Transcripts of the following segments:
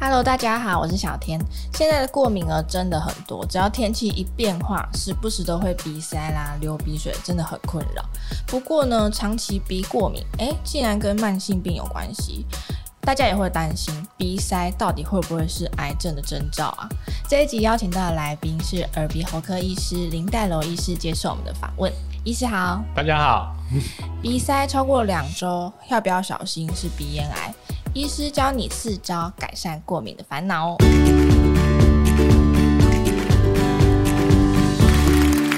Hello，大家好，我是小天。现在的过敏儿真的很多，只要天气一变化，时不时都会鼻塞啦、流鼻水，真的很困扰。不过呢，长期鼻过敏，诶，竟然跟慢性病有关系，大家也会担心鼻塞到底会不会是癌症的征兆啊？这一集邀请到的来宾是耳鼻喉科医师林黛楼医师接受我们的访问。医师好，大家好。鼻塞超过两周，要不要小心是鼻咽癌？医师教你四招改善过敏的烦恼哦。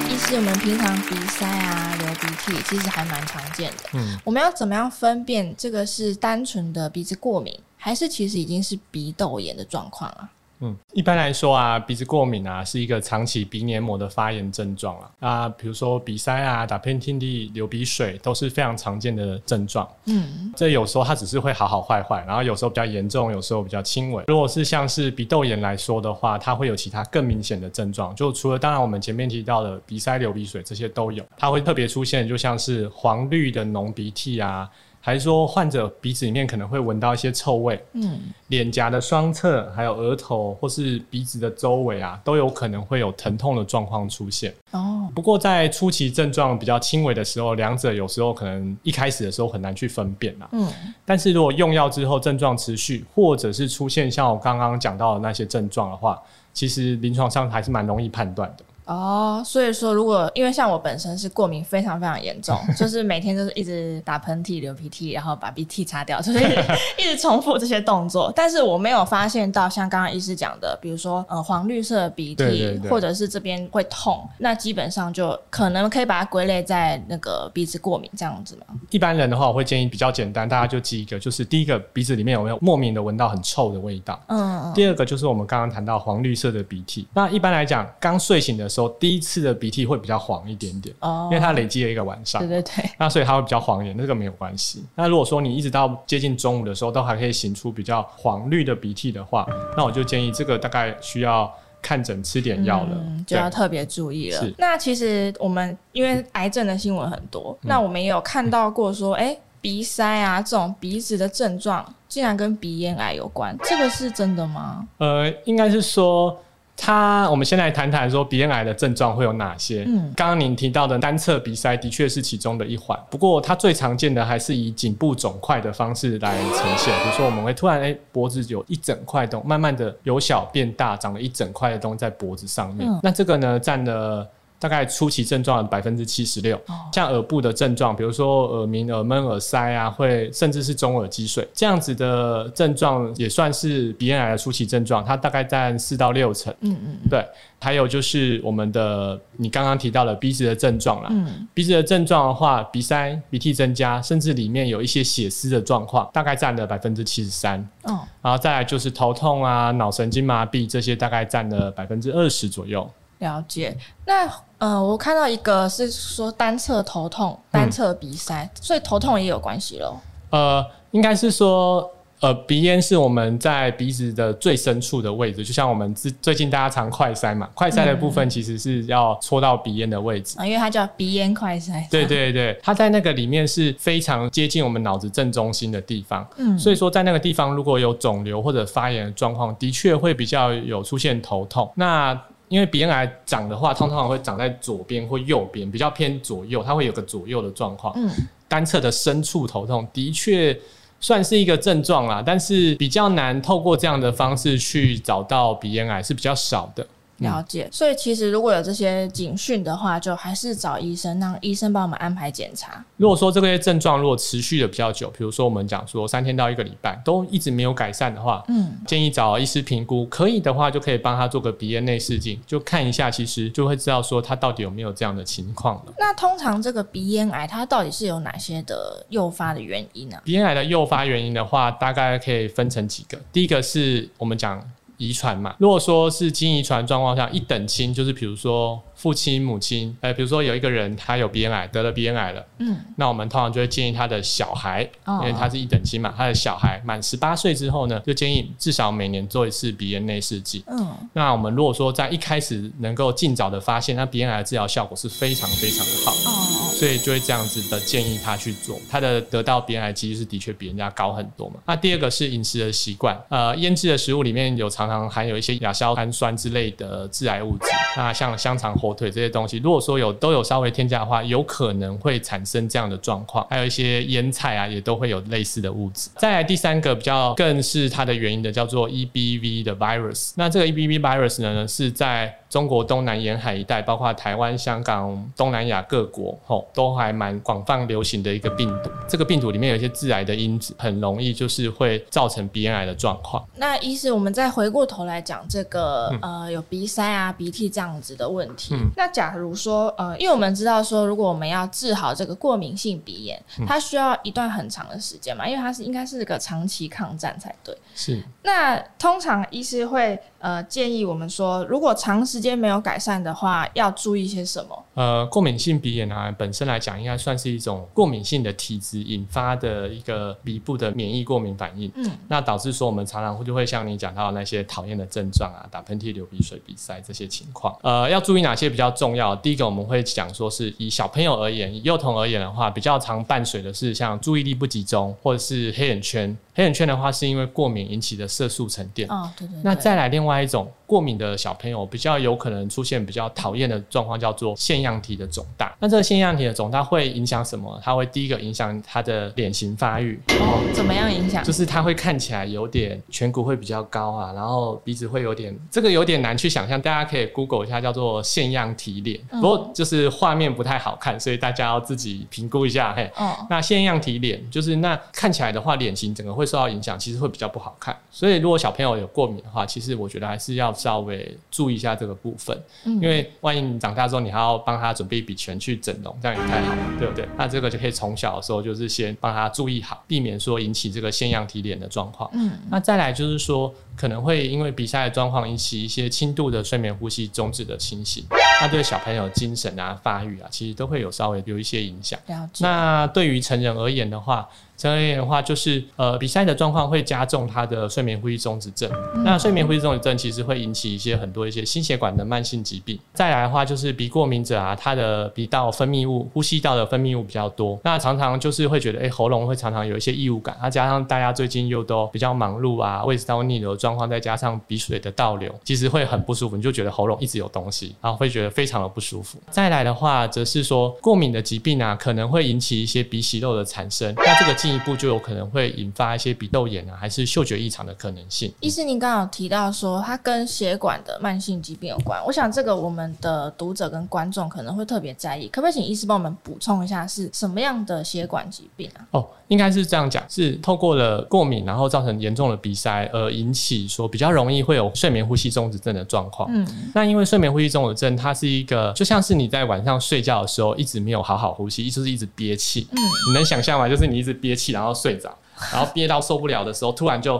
医师，我们平常鼻塞啊、流鼻涕，其实还蛮常见的。嗯，我们要怎么样分辨这个是单纯的鼻子过敏，还是其实已经是鼻窦炎的状况啊？嗯，一般来说啊，鼻子过敏啊是一个长期鼻黏膜的发炎症状啊。啊，比如说鼻塞啊、打喷嚏、流鼻水都是非常常见的症状。嗯，这有时候它只是会好好坏坏，然后有时候比较严重，有时候比较轻微。如果是像是鼻窦炎来说的话，它会有其他更明显的症状。就除了当然我们前面提到的鼻塞、流鼻水这些都有，它会特别出现，就像是黄绿的浓鼻涕啊。还是说患者鼻子里面可能会闻到一些臭味，嗯，脸颊的双侧，还有额头或是鼻子的周围啊，都有可能会有疼痛的状况出现。哦，不过在初期症状比较轻微的时候，两者有时候可能一开始的时候很难去分辨啊。嗯，但是如果用药之后症状持续，或者是出现像我刚刚讲到的那些症状的话，其实临床上还是蛮容易判断的。哦，所以说，如果因为像我本身是过敏非常非常严重，就是每天就是一直打喷嚏、流鼻涕，然后把鼻涕擦掉，就是 一直重复这些动作。但是我没有发现到像刚刚医师讲的，比如说呃黄绿色的鼻涕，对对对，或者是这边会痛，那基本上就可能可以把它归类在那个鼻子过敏这样子嘛。一般人的话，我会建议比较简单，大家就记一个，就是第一个鼻子里面有没有莫名的闻到很臭的味道，嗯，第二个就是我们刚刚谈到黄绿色的鼻涕。那一般来讲，刚睡醒的时候。第一次的鼻涕会比较黄一点点，哦，因为它累积了一个晚上，对对对，那所以它会比较黄一点，这个没有关系。那如果说你一直到接近中午的时候都还可以醒出比较黄绿的鼻涕的话，那我就建议这个大概需要看诊吃点药了，嗯，就要特别注意了。那其实我们因为癌症的新闻很多，嗯，那我们也有看到过说，哎，鼻塞啊这种鼻子的症状竟然跟鼻咽癌有关，这个是真的吗？呃，应该是说。它，我们先来谈谈说鼻咽癌的症状会有哪些。嗯，刚刚您提到的单侧鼻塞的确是其中的一环，不过它最常见的还是以颈部肿块的方式来呈现。比如说，我们会突然哎、欸，脖子有一整块东，慢慢的由小变大，长了一整块的东西在脖子上面。嗯、那这个呢，占了。大概初期症状的百分之七十六，像耳部的症状，比如说耳鸣、耳闷、耳塞啊，会甚至是中耳积水这样子的症状，也算是鼻咽癌的初期症状，它大概占四到六成。嗯嗯，对。还有就是我们的你刚刚提到的鼻子的症状啦，嗯，鼻子的症状的话，鼻塞、鼻涕增加，甚至里面有一些血丝的状况，大概占了百分之七十三。哦，然后再来就是头痛啊、脑神经麻痹这些，大概占了百分之二十左右。了解，那呃，我看到一个是说单侧头痛、单侧鼻塞，嗯，所以头痛也有关系喽。呃，应该是说，呃，鼻咽是我们在鼻子的最深处的位置，就像我们最最近大家常快塞嘛，快塞的部分其实是要戳到鼻咽的位置。啊，嗯，因为它叫鼻咽快塞。对对对，它在那个里面是非常接近我们脑子正中心的地方，嗯，所以说在那个地方如果有肿瘤或者发炎的状况，的确会比较有出现头痛。那因为鼻咽癌长的话，通常会长在左边或右边，比较偏左右，它会有个左右的状况。嗯，单侧的深处头痛的确算是一个症状啦，但是比较难透过这样的方式去找到鼻咽癌是比较少的。了解，所以其实如果有这些警讯的话，就还是找医生，让医生帮我们安排检查。如果说这些症状如果持续的比较久，比如说我们讲说三天到一个礼拜都一直没有改善的话，嗯，建议找医师评估，可以的话就可以帮他做个鼻咽内视镜，就看一下，其实就会知道说他到底有没有这样的情况了。那通常这个鼻咽癌它到底是有哪些的诱发的原因呢？鼻咽癌的诱发原因的话，大概可以分成几个，第一个是我们讲。遗传嘛，如果说是基因遗传状况下一等亲，就是比如说父亲、母亲，呃，比如说有一个人他有鼻咽癌，得了鼻咽癌了，嗯，那我们通常就会建议他的小孩，哦、因为他是一等亲嘛，他的小孩满十八岁之后呢，就建议至少每年做一次鼻咽内视镜。嗯，那我们如果说在一开始能够尽早的发现，那鼻咽癌的治疗效果是非常非常的好。哦。所以就会这样子的建议他去做。他的得到鼻咽癌其实是的确比人家高很多嘛。那第二个是饮食的习惯，呃，腌制的食物里面有常常含有一些亚硝胺酸之类的致癌物质。那像香肠、火腿这些东西，如果说有都有稍微添加的话，有可能会产生这样的状况。还有一些腌菜啊，也都会有类似的物质。再来第三个比较更是它的原因的，叫做 EBV 的 virus。那这个 EBV virus 呢，是在中国东南沿海一带，包括台湾、香港、东南亚各国，吼，都还蛮广泛流行的一个病毒。这个病毒里面有一些致癌的因子，很容易就是会造成鼻咽癌的状况。那医师，我们再回过头来讲这个、嗯、呃，有鼻塞啊、鼻涕这样子的问题。嗯、那假如说呃，因为我们知道说，如果我们要治好这个过敏性鼻炎，它需要一段很长的时间嘛，因为它是应该是个长期抗战才对。是。那通常医师会呃建议我们说，如果长时间没有改善的话，要注意些什么？呃，过敏性鼻炎啊，本身来讲应该算是一种过敏性的体质引发的一个鼻部的免疫过敏反应。嗯，那导致说我们常常会就会像你讲到那些讨厌的症状啊，打喷嚏、流鼻水、鼻塞这些情况。呃，要注意哪些比较重要？第一个我们会讲说是以小朋友而言，以幼童而言的话，比较常伴随的是像注意力不集中或者是黑眼圈。黑眼圈的话是因为过敏引起的色素沉淀。哦，对对对。那再来另外一种。过敏的小朋友比较有可能出现比较讨厌的状况，叫做腺样体的肿大。那这个腺样体的肿大会影响什么？它会第一个影响他的脸型发育。哦，怎么样影响？就是他会看起来有点颧骨会比较高啊，然后鼻子会有点，这个有点难去想象。大家可以 Google 一下，叫做腺样体脸。不过就是画面不太好看，所以大家要自己评估一下。嘿，哦，那腺样体脸就是那看起来的话，脸型整个会受到影响，其实会比较不好看。所以如果小朋友有过敏的话，其实我觉得还是要。稍微注意一下这个部分，因为万一你长大之后，你还要帮他准备一笔钱去整容，这样也太好了，对不对？那这个就可以从小的时候就是先帮他注意好，避免说引起这个腺样体脸的状况。嗯，那再来就是说，可能会因为鼻塞的状况引起一些轻度的睡眠呼吸中止的情形，那对小朋友精神啊、发育啊，其实都会有稍微有一些影响。那对于成人而言的话，成人而言的话，就是呃，鼻塞的状况会加重他的睡眠呼吸中止症。嗯、那睡眠呼吸中止症其实会引起一些很多一些心血管的慢性疾病。再来的话，就是鼻过敏者啊，他的鼻道分泌物、呼吸道的分泌物比较多，那常常就是会觉得，哎、欸，喉咙会常常有一些异物感。那加上大家最近又都比较忙碌啊，胃食道逆流的状况，再加上鼻水的倒流，其实会很不舒服，你就觉得喉咙一直有东西，然后会觉得非常的不舒服。再来的话，则是说过敏的疾病啊，可能会引起一些鼻息肉的产生。那这个进一步就有可能会引发一些鼻窦炎啊，还是嗅觉异常的可能性。医师，您刚刚有提到说它跟血管的慢性疾病有关，我想这个我们的读者跟观众可能会特别在意，可不可以请医师帮我们补充一下是什么样的血管疾病啊？哦，应该是这样讲，是透过了过敏，然后造成严重的鼻塞，而引起说比较容易会有睡眠呼吸中止症的状况。嗯，那因为睡眠呼吸中止症，它是一个就像是你在晚上睡觉的时候一直没有好好呼吸，一直是一直憋气。嗯，你能想象吗？就是你一直憋气，然后睡着。然后憋到受不了的时候，突然就，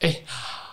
哎、欸，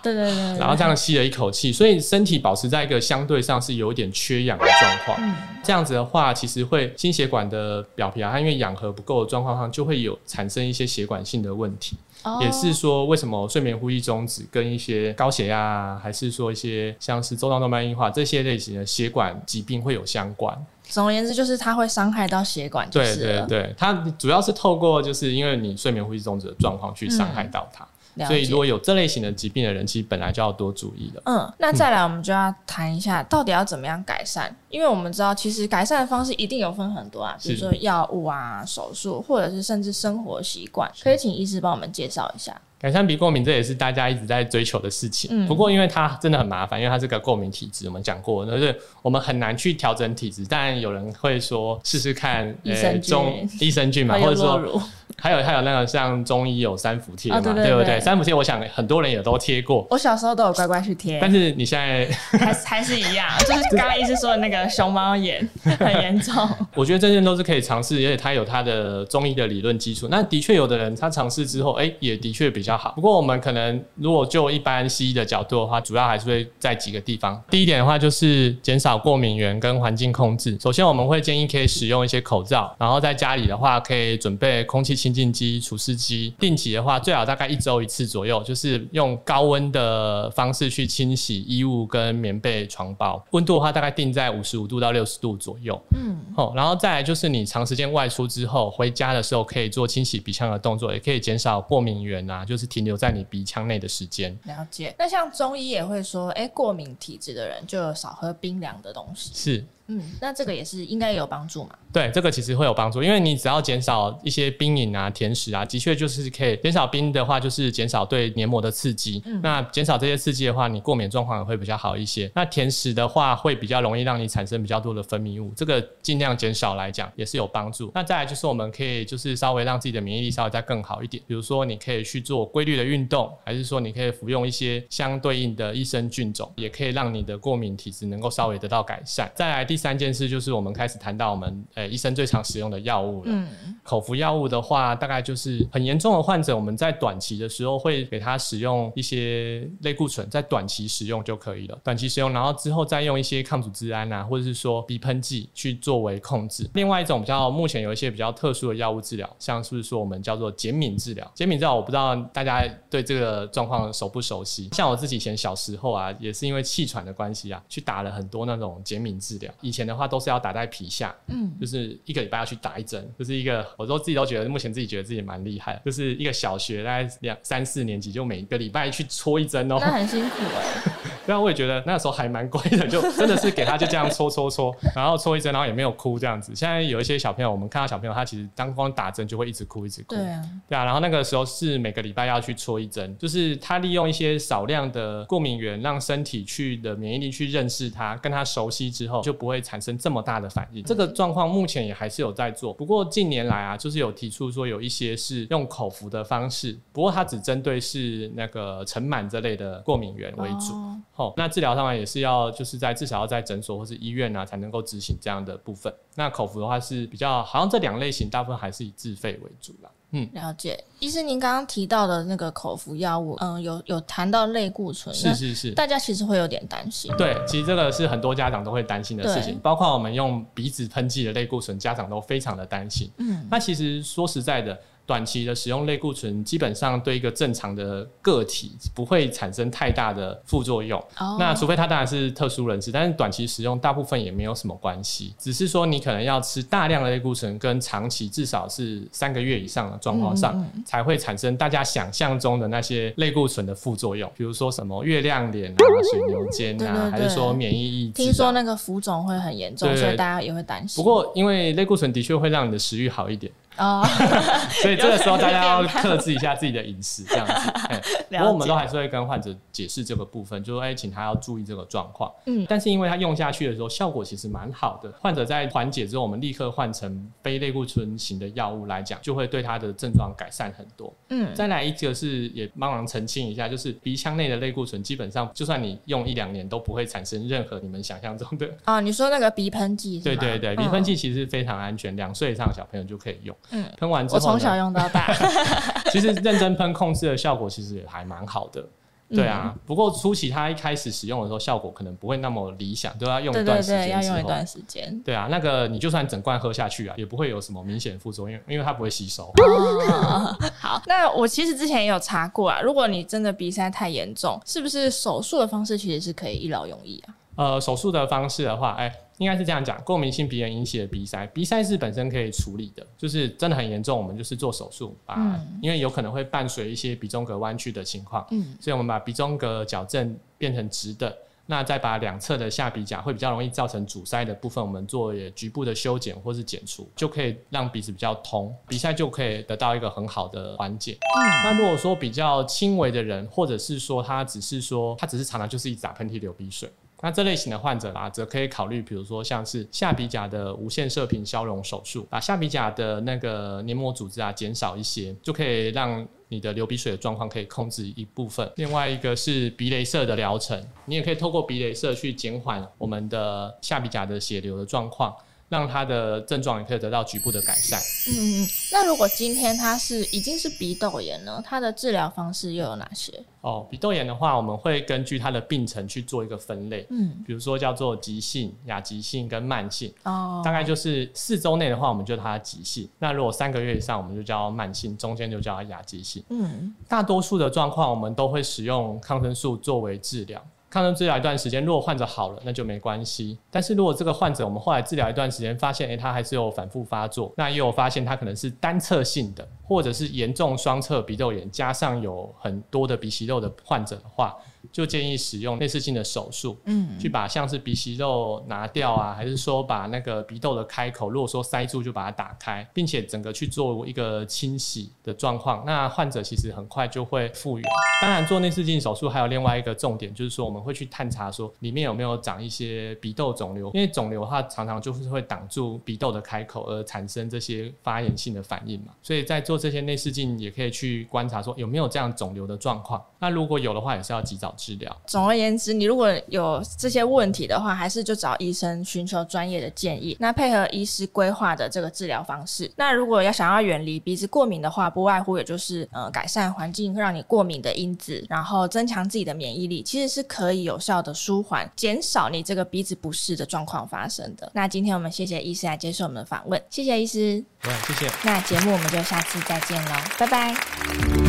对对对，对，然后这样吸了一口气，所以身体保持在一个相对上是有点缺氧的状况。嗯，这样子的话，其实会心血管的表皮啊，它因为氧合不够的状况上，就会有产生一些血管性的问题。哦，也是说，为什么睡眠呼吸中止跟一些高血压啊，还是说一些像是周遭动脉硬化这些类型的血管疾病会有相关？总而言之，就是它会伤害到血管。对对对，它主要是透过就是因为你睡眠呼吸中止的状况去伤害到它。嗯，所以如果有这类型的疾病的人，其实本来就要多注意的。嗯，那再来我们就要谈一下，到底要怎么样改善？因为我们知道，其实改善的方式一定有分很多啊，比如说药物啊、手术，或者是甚至生活习惯。可以请医师帮我们介绍一下。改善鼻过敏，这也是大家一直在追求的事情。嗯、不过，因为它真的很麻烦，因为它是个过敏体质，我们讲过，就是我们很难去调整体质。当然，有人会说试试看，呃，中益生菌嘛，或者说。还有还有那个像中医有三伏贴嘛，对不对？三伏贴，我想很多人也都贴过。我小时候都有乖乖去贴。但是你现在 还还是一样，就是刚刚医师说的那个熊猫眼 很严重。我觉得这些都是可以尝试，而且它有它的中医的理论基础。那的确有的人他尝试之后，哎，也的确比较。较好。不过我们可能如果就一般西医的角度的话，主要还是会在几个地方。第一点的话就是减少过敏源跟环境控制。首先我们会建议可以使用一些口罩，然后在家里的话可以准备空气清净机、除湿机。定期的话最好大概一周一次左右，就是用高温的方式去清洗衣物跟棉被、床包。温度的话大概定在五十五度到六十度左右。嗯，好，然后再来就是你长时间外出之后回家的时候可以做清洗鼻腔的动作，也可以减少过敏源啊，就是停留在你鼻腔内的时间。了解。那像中医也会说，哎、欸，过敏体质的人就少喝冰凉的东西。是。嗯，那这个也是应该有帮助嘛？对，这个其实会有帮助，因为你只要减少一些冰饮啊、甜食啊，的确就是可以减少冰的话，就是减少对黏膜的刺激。嗯，那减少这些刺激的话，你过敏状况也会比较好一些。那甜食的话，会比较容易让你产生比较多的分泌物，这个尽量减少来讲也是有帮助。那再来就是我们可以就是稍微让自己的免疫力稍微再更好一点，比如说你可以去做规律的运动，还是说你可以服用一些相对应的益生菌种，也可以让你的过敏体质能够稍微得到改善。再来第三件事就是。我们开始谈到我们诶、欸、医生最常使用的药物了。嗯，口服药物的话，大概就是很严重的患者，我们在短期的时候会给他使用一些类固醇，在短期使用就可以了。短期使用，然后之后再用一些抗组织胺啊，或者是说鼻喷剂去作为控制。另外一种比较目前有一些比较特殊的药物治疗，像是说我们叫做减敏治疗？减敏治疗我不知道大家对这个状况熟不熟悉？像我自己以前小时候啊，也是因为气喘的关系啊，去打了很多那种减敏治疗。以前的话都是要。打在皮下，嗯，就是一个礼拜要去打一针，就是一个，我都自己都觉得，目前自己觉得自己蛮厉害，就是一个小学大概两三四年级，就每个礼拜去戳一针哦、喔，那很辛苦哎。对啊，我也觉得那时候还蛮乖的，就真的是给他就这样搓搓搓，然后搓一针，然后也没有哭这样子。现在有一些小朋友，我们看到小朋友，他其实当光打针就会一直哭一直哭，对啊，对啊。然后那个时候是每个礼拜要去戳一针，就是他利用一些少量的过敏原，让身体去的免疫力去认识它，跟它熟悉之后，就不会产生这么大的反应。这个。状况目前也还是有在做，不过近年来啊，就是有提出说有一些是用口服的方式，不过它只针对是那个尘螨这类的过敏源为主。哦，哦，那治疗上面也是要就是在至少要在诊所或是医院啊才能够执行这样的部分。那口服的话是比较好像这两类型大部分还是以自费为主啦。嗯，了解。医师，您刚刚提到的那个口服药物，嗯，有有谈到类固醇，是是是，大家其实会有点担心。对，其实这个是很多家长都会担心的事情，包括我们用鼻子喷剂的类固醇，家长都非常的担心。嗯，那其实说实在的。短期的使用类固醇，基本上对一个正常的个体不会产生太大的副作用。Oh. 那除非他当然是特殊人士，但是短期使用大部分也没有什么关系。只是说你可能要吃大量的类固醇，跟长期至少是三个月以上的状况上，才会产生大家想象中的那些类固醇的副作用，比如说什么月亮脸啊、水牛肩啊，还是说免疫抑制啊。听说那个浮肿会很严重，所以大家也会担心。不过因为类固醇的确会让你的食欲好一点。哦，所以这个时候大家要克制一下自己的饮食，这样子。哎，不过我们都还是会跟患者解释这个部分，就是说，哎，请他要注意这个状况。嗯，但是因为他用下去的时候效果其实蛮好的，患者在缓解之后，我们立刻换成非类固醇型的药物来讲，就会对他的症状改善很多。嗯，再来一个是也帮忙澄清一下，就是鼻腔内的类固醇基本上就算你用一两年都不会产生任何你们想象中的。啊，你说那个鼻喷剂？对对对，鼻喷剂其实非常安全，两岁以上的小朋友就可以用。嗯，喷完之后，我从小用到大。其实认真喷控制的效果其实也还蛮好的。对啊，不过初期它一开始使用的时候，效果可能不会那么理想，都要用一段时间。对对对，要用一段时间。对啊，那个你就算整罐喝下去啊，也不会有什么明显副作用，因为它不会吸收。哦、好，那我其实之前也有查过啊，如果你真的鼻塞太严重，是不是手术的方式其实是可以一劳永逸啊？呃，手术的方式的话，哎、欸。应该是这样讲，过敏性鼻炎引起的鼻塞，鼻塞是本身可以处理的，就是真的很严重，我们就是做手术把，嗯、因为有可能会伴随一些鼻中隔弯曲的情况，嗯，所以我们把鼻中隔矫正变成直的，那再把两侧的下鼻甲会比较容易造成阻塞的部分，我们做局部的修剪或是剪除，就可以让鼻子比较通，鼻塞就可以得到一个很好的缓解。嗯，那如果说比较轻微的人，或者是说他只是说他只是常常就是一直打喷嚏、流鼻水。那这类型的患者啦，则可以考虑，比如说像是下鼻甲的无线射频消融手术，把下鼻甲的那个黏膜组织啊减少一些，就可以让你的流鼻水的状况可以控制一部分。另外一个是鼻雷射的疗程，你也可以透过鼻雷射去减缓我们的下鼻甲的血流的状况。让他的症状也可以得到局部的改善。嗯嗯，那如果今天他是已经是鼻窦炎呢？他的治疗方式又有哪些？哦，鼻窦炎的话，我们会根据它的病程去做一个分类。嗯，比如说叫做急性、亚急性跟慢性。哦，大概就是四周内的话，我们就叫它急性；那如果三个月以上，我们就叫慢性；中间就叫它亚急性。嗯，大多数的状况，我们都会使用抗生素作为治疗。抗生素治疗一段时间，如果患者好了，那就没关系。但是如果这个患者我们后来治疗一段时间，发现诶他还是有反复发作，那也有发现他可能是单侧性的，或者是严重双侧鼻窦炎，加上有很多的鼻息肉的患者的话。就建议使用内视镜的手术，嗯，去把像是鼻息肉拿掉啊，还是说把那个鼻窦的开口，如果说塞住，就把它打开，并且整个去做一个清洗的状况，那患者其实很快就会复原。当然，做内视镜手术还有另外一个重点，就是说我们会去探查说里面有没有长一些鼻窦肿瘤，因为肿瘤的话常常就是会挡住鼻窦的开口，而产生这些发炎性的反应嘛。所以在做这些内视镜也可以去观察说有没有这样肿瘤的状况。那如果有的话，也是要及早治疗。总而言之，你如果有这些问题的话，还是就找医生寻求专业的建议，那配合医师规划的这个治疗方式。那如果要想要远离鼻子过敏的话，不外乎也就是呃改善环境让你过敏的因子，然后增强自己的免疫力，其实是可以有效的舒缓、减少你这个鼻子不适的状况发生的。那今天我们谢谢医师来接受我们的访问，谢谢医师。对，谢谢。那节目我们就下次再见喽，拜拜。